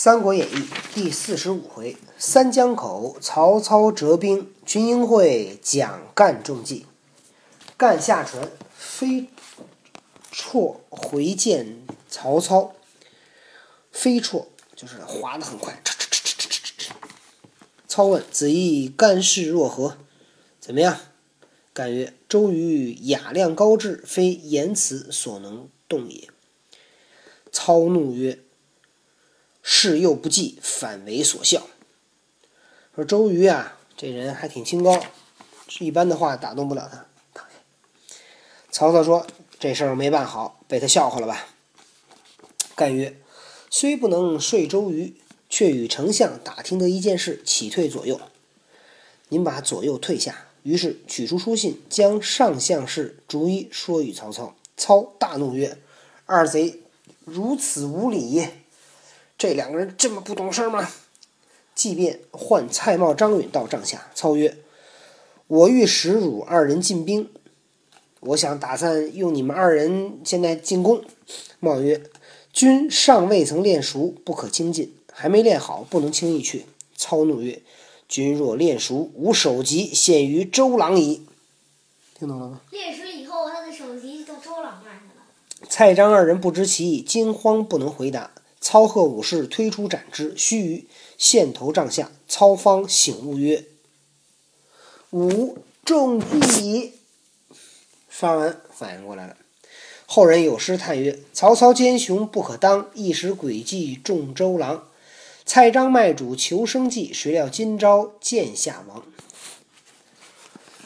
三国演义》第四十五回，三江口曹操折兵，群英会蒋干中计。干下船飞绰回见曹操。飞绰就是滑得很快。操问子义干事若何？怎么样？干曰：周瑜雅量高志，非言辞所能动也。操怒曰。事又不济，反为所笑。说周瑜啊，这人还挺清高，一般的话打动不了他。曹操说：“这事儿没办好，被他笑话了吧？”干曰：“虽不能说周瑜，却与丞相打听得一件事，起退左右。您把左右退下。”于是取出书信，将上相事逐一说与曹操。操大怒曰：“二贼如此无礼！”这两个人这么不懂事吗？即便换蔡瑁、张允到帐下，操曰：“我欲使汝二人进兵，我想打算用你们二人现在进攻。”瑁曰：“君尚未曾练熟，不可轻进；还没练好，不能轻易去。”操怒曰：“君若练熟，吾首级献于周郎矣。”听懂了吗？练熟以后，他的首级到周郎那儿去了。蔡张二人不知其意，惊慌不能回答。操贺武士推出斩之，须臾线头帐下，操方醒悟曰：“吾中计矣。”刷完反应过来了。后人有诗叹曰：“曹操奸雄不可当，一时诡计中周郎。蔡张卖主求生计，谁料今朝见下王。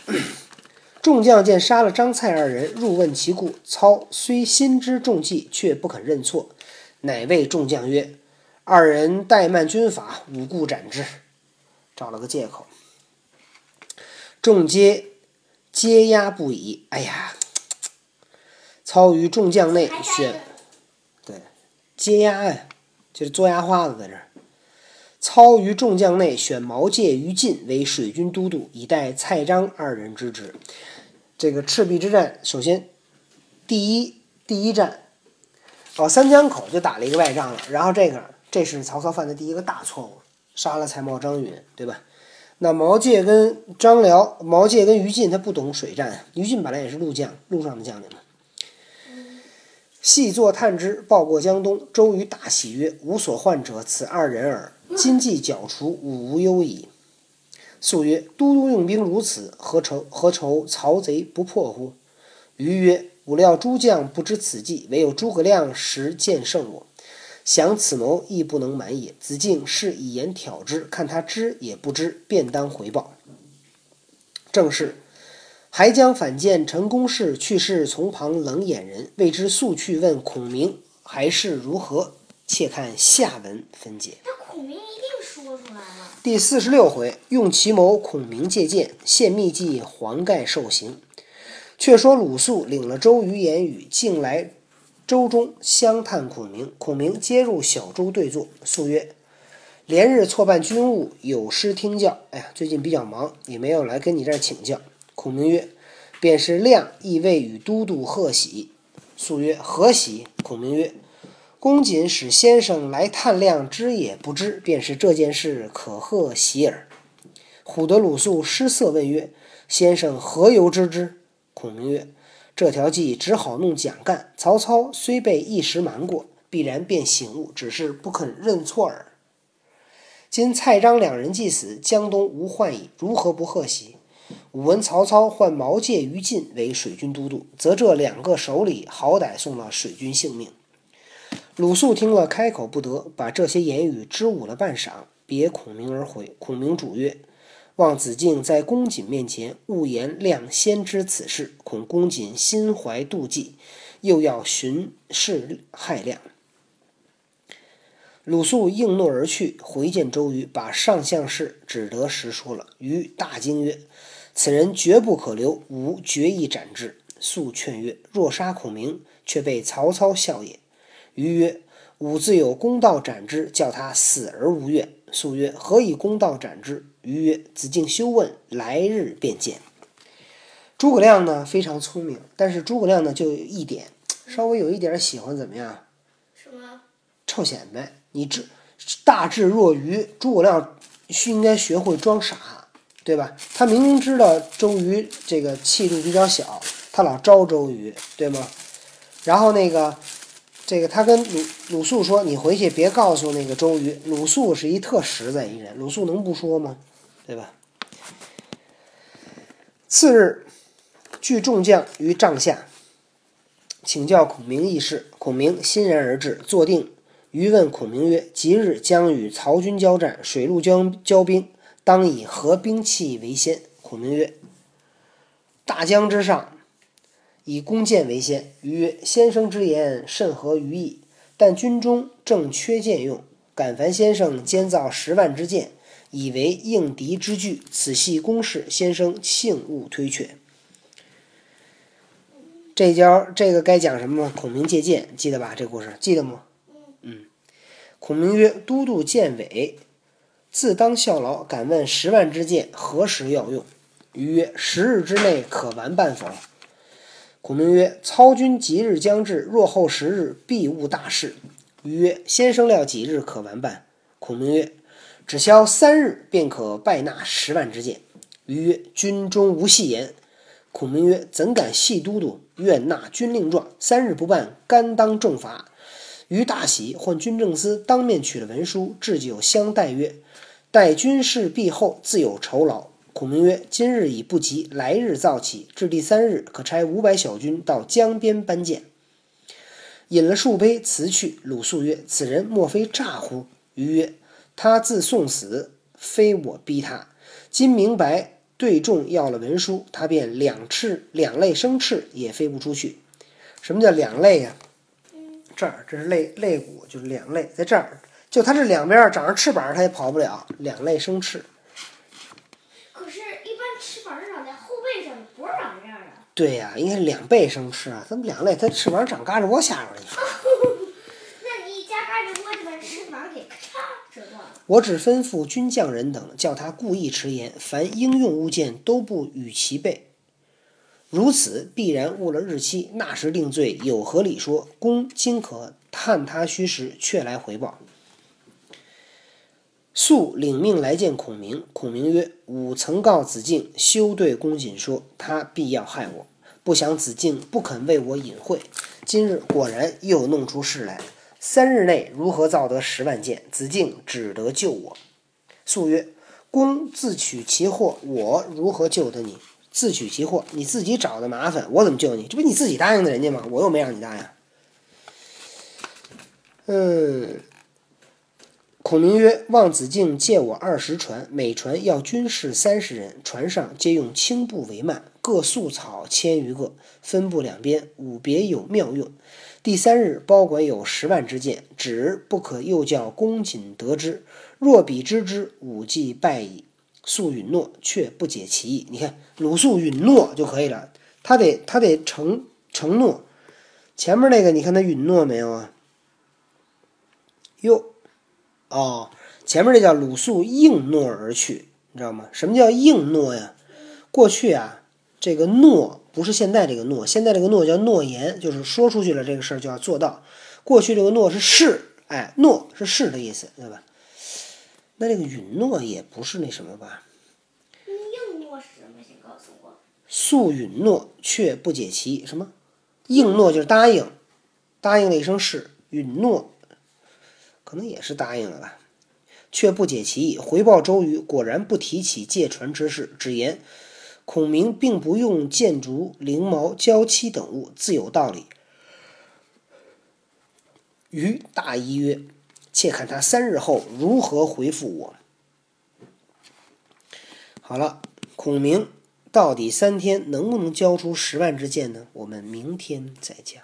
”众将见杀了张蔡二人，入问其故。操虽心知中计，却不肯认错。乃谓众将曰：“二人怠慢军法，无故斩之。”找了个借口。众皆皆压不已。哎呀！操于众将内选，对，接压呀，就是做牙花子在这儿。操于众将内选毛玠、于禁为水军都督，以待蔡张二人之职。这个赤壁之战，首先第一第一战。哦，三江口就打了一个败仗了，然后这个这是曹操犯的第一个大错误，杀了蔡瑁、张允，对吧？那毛玠跟张辽，毛玠跟于禁他不懂水战，于禁本来也是陆将，陆上的将领嘛。细作探知，报过江东，周瑜大喜曰：“吾所患者，此二人耳。今既剿除，吾无忧矣。”素曰：“都督用兵如此，何愁何愁曹贼不破乎？”瑜曰。吾料诸将不知此计，唯有诸葛亮识见胜我。想此谋亦不能满也。子敬是以言挑之，看他知也不知，便当回报。正是，还将反见陈宫事去世，从旁冷眼人，未知速去问孔明，还是如何？且看下文分解。那孔明一定说出来了。第四十六回，用奇谋，孔明借箭，献秘计，黄盖受刑。却说鲁肃领了周瑜言语，径来周中相探孔明。孔明接入小舟对坐。肃曰：“连日错办军务，有失听教。哎呀，最近比较忙，也没有来跟你这儿请教。”孔明曰：“便是亮亦未与都督贺喜。”肃曰：“何喜？”孔明曰：“公瑾使先生来探亮，知也不知，便是这件事可贺喜耳。”唬得鲁肃失色，问曰：“先生何由知之？”孔明曰：“这条计只好弄蒋干。曹操虽被一时瞒过，必然便醒悟，只是不肯认错耳。今蔡张两人既死，江东无患矣，如何不贺喜？吾闻曹操唤毛玠、于禁为水军都督，则这两个手里好歹送了水军性命。”鲁肃听了，开口不得，把这些言语支吾了半晌，别孔明而回。孔明主曰。望子敬在公瑾面前勿言亮先知此事，恐公瑾心怀妒忌，又要寻事害亮。鲁肃应诺而去，回见周瑜，把上相事只得实说了。瑜大惊曰：“此人绝不可留，吾决意斩之。”肃劝曰：“若杀孔明，却被曹操笑也。”瑜曰：“吾自有公道斩之，叫他死而无怨。”素曰：“何以公道斩之？”瑜曰：“子敬休问，来日便见。”诸葛亮呢非常聪明，但是诸葛亮呢就有一点，稍微有一点喜欢怎么样？什么？臭显摆。你智大智若愚，诸葛亮需应该学会装傻，对吧？他明明知道周瑜这个气度比较小，他老招周瑜，对吗？然后那个。这个他跟鲁鲁肃说：“你回去别告诉那个周瑜。”鲁肃是一特实在一人，鲁肃能不说吗？对吧？次日，聚众将于帐下，请教孔明议事。孔明欣然而至，坐定。瑜问孔明曰：“即日将与曹军交战，水陆交交兵，当以何兵器为先？”孔明曰：“大江之上。”以弓箭为先。于：“先生之言甚合于意，但军中正缺箭用，敢烦先生监造十万支箭，以为应敌之具。此系公事，先生幸勿推却。”这招这个该讲什么？孔明借箭，记得吧？这故事记得吗？嗯。孔明曰：“都督见伟，自当效劳。敢问十万支箭何时要用？”于曰：“十日之内可完办否？”孔明曰：“操军吉日将至，若后十日，必误大事。”瑜曰：“先生料几日可完办？”孔明曰：“只消三日，便可拜纳十万支箭。”瑜曰：“军中无戏言。”孔明曰：“怎敢戏都督？愿纳军令状，三日不办，甘当重罚。”瑜大喜，唤军政司当面取了文书，置酒相待曰：“待军事毕后，自有酬劳。”孔明曰：“今日已不急，来日早起。至第三日，可差五百小军到江边搬箭。”饮了数杯，辞去。鲁肃曰：“此人莫非诈乎？”瑜曰：“他自送死，非我逼他。今明白对众要了文书，他便两翅两肋生翅也飞不出去。什么叫两肋呀？这儿这是肋肋骨，就是两肋，在这儿，就他这两边长着翅膀，他也跑不了。两肋生翅。”对呀，应该是两倍生翅啊！怎么两肋？它翅膀长嘎吱窝下边去。那你嘎吱窝就把翅膀给咔折断了。我只吩咐军将人等，叫他故意迟延，凡应用物件都不与其备。如此必然误了日期，那时定罪，有何理说？公今可探他虚实，却来回报。肃领命来见孔明。孔明曰：“吾曾告子敬休对公瑾说，他必要害我。不想子敬不肯为我隐晦，今日果然又弄出事来。三日内如何造得十万箭？子敬只得救我。”肃曰：“公自取其祸，我如何救得你？自取其祸，你自己找的麻烦，我怎么救你？这不你自己答应的人家吗？我又没让你答应。”嗯。孔明曰：“望子敬借我二十船，每船要军士三十人，船上皆用青布为幔，各素草千余个，分布两边，五别有妙用。第三日，包管有十万支箭，只不可又叫公瑾得知。若彼知之，武既败矣。”肃允诺，却不解其意。你看，鲁肃允诺就可以了，他得他得承承诺。前面那个，你看他允诺没有啊？哟。哦，前面这叫鲁肃应诺而去，你知道吗？什么叫应诺呀？过去啊，这个诺不是现在这个诺，现在这个诺叫诺言，就是说出去了这个事儿就要做到。过去这个诺是是，哎，诺是是的意思，对吧？那这个允诺也不是那什么吧？应诺是什么？先告诉我。素允诺，却不解其意。什么？应诺就是答应，答应了一声是，允诺。可能也是答应了吧，却不解其意。回报周瑜，果然不提起借船之事，只言孔明并不用箭竹、翎毛、胶漆等物，自有道理。瑜大疑曰：“且看他三日后如何回复我。”好了，孔明到底三天能不能交出十万支箭呢？我们明天再讲。